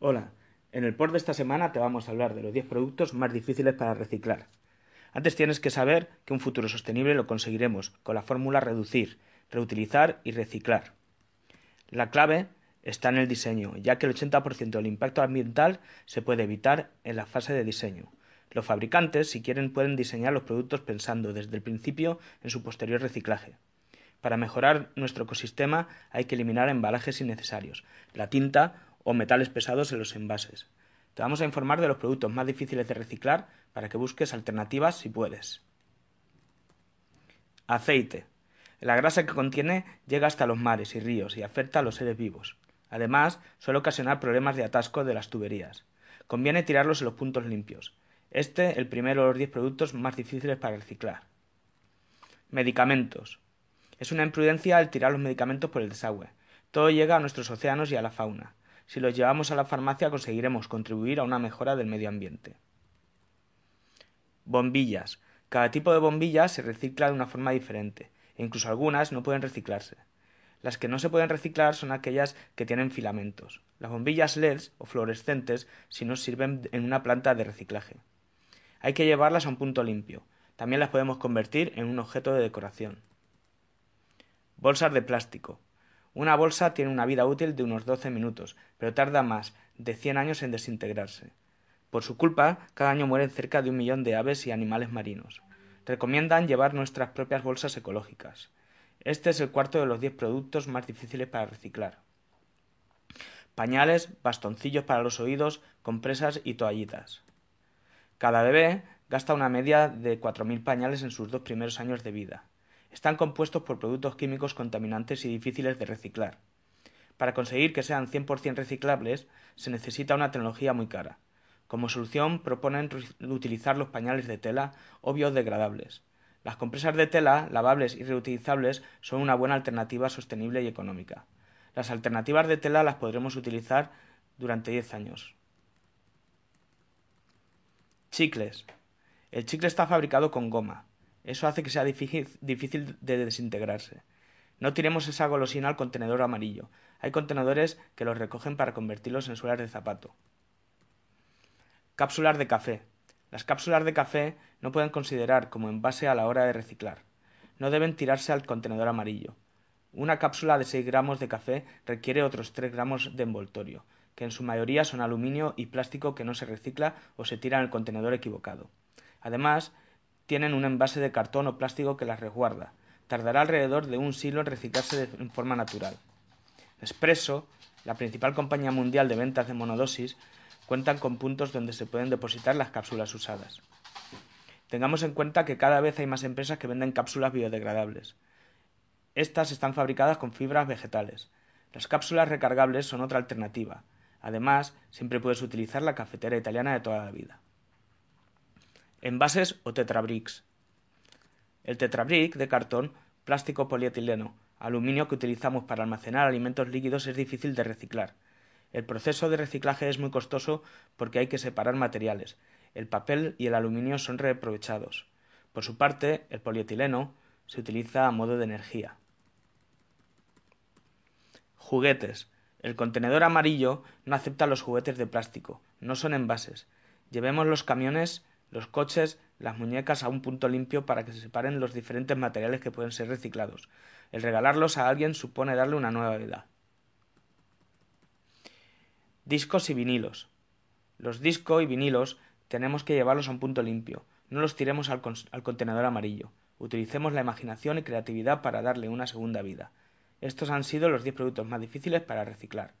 Hola, en el port de esta semana te vamos a hablar de los 10 productos más difíciles para reciclar. Antes tienes que saber que un futuro sostenible lo conseguiremos con la fórmula reducir, reutilizar y reciclar. La clave está en el diseño, ya que el 80% del impacto ambiental se puede evitar en la fase de diseño. Los fabricantes, si quieren, pueden diseñar los productos pensando desde el principio en su posterior reciclaje. Para mejorar nuestro ecosistema hay que eliminar embalajes innecesarios, la tinta o metales pesados en los envases. Te vamos a informar de los productos más difíciles de reciclar para que busques alternativas si puedes. Aceite. La grasa que contiene llega hasta los mares y ríos y afecta a los seres vivos. Además, suele ocasionar problemas de atasco de las tuberías. Conviene tirarlos en los puntos limpios. Este, el primero de los 10 productos más difíciles para reciclar. Medicamentos. Es una imprudencia el tirar los medicamentos por el desagüe. Todo llega a nuestros océanos y a la fauna. Si los llevamos a la farmacia conseguiremos contribuir a una mejora del medio ambiente. Bombillas. Cada tipo de bombilla se recicla de una forma diferente, e incluso algunas no pueden reciclarse. Las que no se pueden reciclar son aquellas que tienen filamentos. Las bombillas LEDs o fluorescentes si no sirven en una planta de reciclaje. Hay que llevarlas a un punto limpio. También las podemos convertir en un objeto de decoración. Bolsas de plástico. Una bolsa tiene una vida útil de unos 12 minutos, pero tarda más de 100 años en desintegrarse. Por su culpa, cada año mueren cerca de un millón de aves y animales marinos. Recomiendan llevar nuestras propias bolsas ecológicas. Este es el cuarto de los 10 productos más difíciles para reciclar. Pañales, bastoncillos para los oídos, compresas y toallitas. Cada bebé gasta una media de 4.000 pañales en sus dos primeros años de vida. Están compuestos por productos químicos contaminantes y difíciles de reciclar. Para conseguir que sean 100% reciclables se necesita una tecnología muy cara. Como solución proponen utilizar los pañales de tela o biodegradables. Las compresas de tela, lavables y reutilizables, son una buena alternativa sostenible y económica. Las alternativas de tela las podremos utilizar durante 10 años. Chicles. El chicle está fabricado con goma. Eso hace que sea difícil, de desintegrarse. No tiremos esa golosina al contenedor amarillo. Hay contenedores que los recogen para convertirlos en suelas de zapato. Cápsulas de café. Las cápsulas de café no pueden considerar como envase a la hora de reciclar. No deben tirarse al contenedor amarillo. Una cápsula de 6 gramos de café requiere otros 3 gramos de envoltorio, que en su mayoría son aluminio y plástico que no se recicla o se tira en el contenedor equivocado. Además, tienen un envase de cartón o plástico que las resguarda. Tardará alrededor de un siglo en reciclarse en forma natural. Nespresso, la principal compañía mundial de ventas de monodosis, cuentan con puntos donde se pueden depositar las cápsulas usadas. Tengamos en cuenta que cada vez hay más empresas que venden cápsulas biodegradables. Estas están fabricadas con fibras vegetales. Las cápsulas recargables son otra alternativa. Además, siempre puedes utilizar la cafetera italiana de toda la vida. Envases o tetrabricks. El tetrabrick de cartón, plástico polietileno, aluminio que utilizamos para almacenar alimentos líquidos es difícil de reciclar. El proceso de reciclaje es muy costoso porque hay que separar materiales. El papel y el aluminio son reaprovechados. Por su parte, el polietileno se utiliza a modo de energía. Juguetes. El contenedor amarillo no acepta los juguetes de plástico, no son envases. Llevemos los camiones los coches, las muñecas a un punto limpio para que se separen los diferentes materiales que pueden ser reciclados. El regalarlos a alguien supone darle una nueva vida. Discos y vinilos. Los discos y vinilos tenemos que llevarlos a un punto limpio. No los tiremos al, al contenedor amarillo. Utilicemos la imaginación y creatividad para darle una segunda vida. Estos han sido los 10 productos más difíciles para reciclar.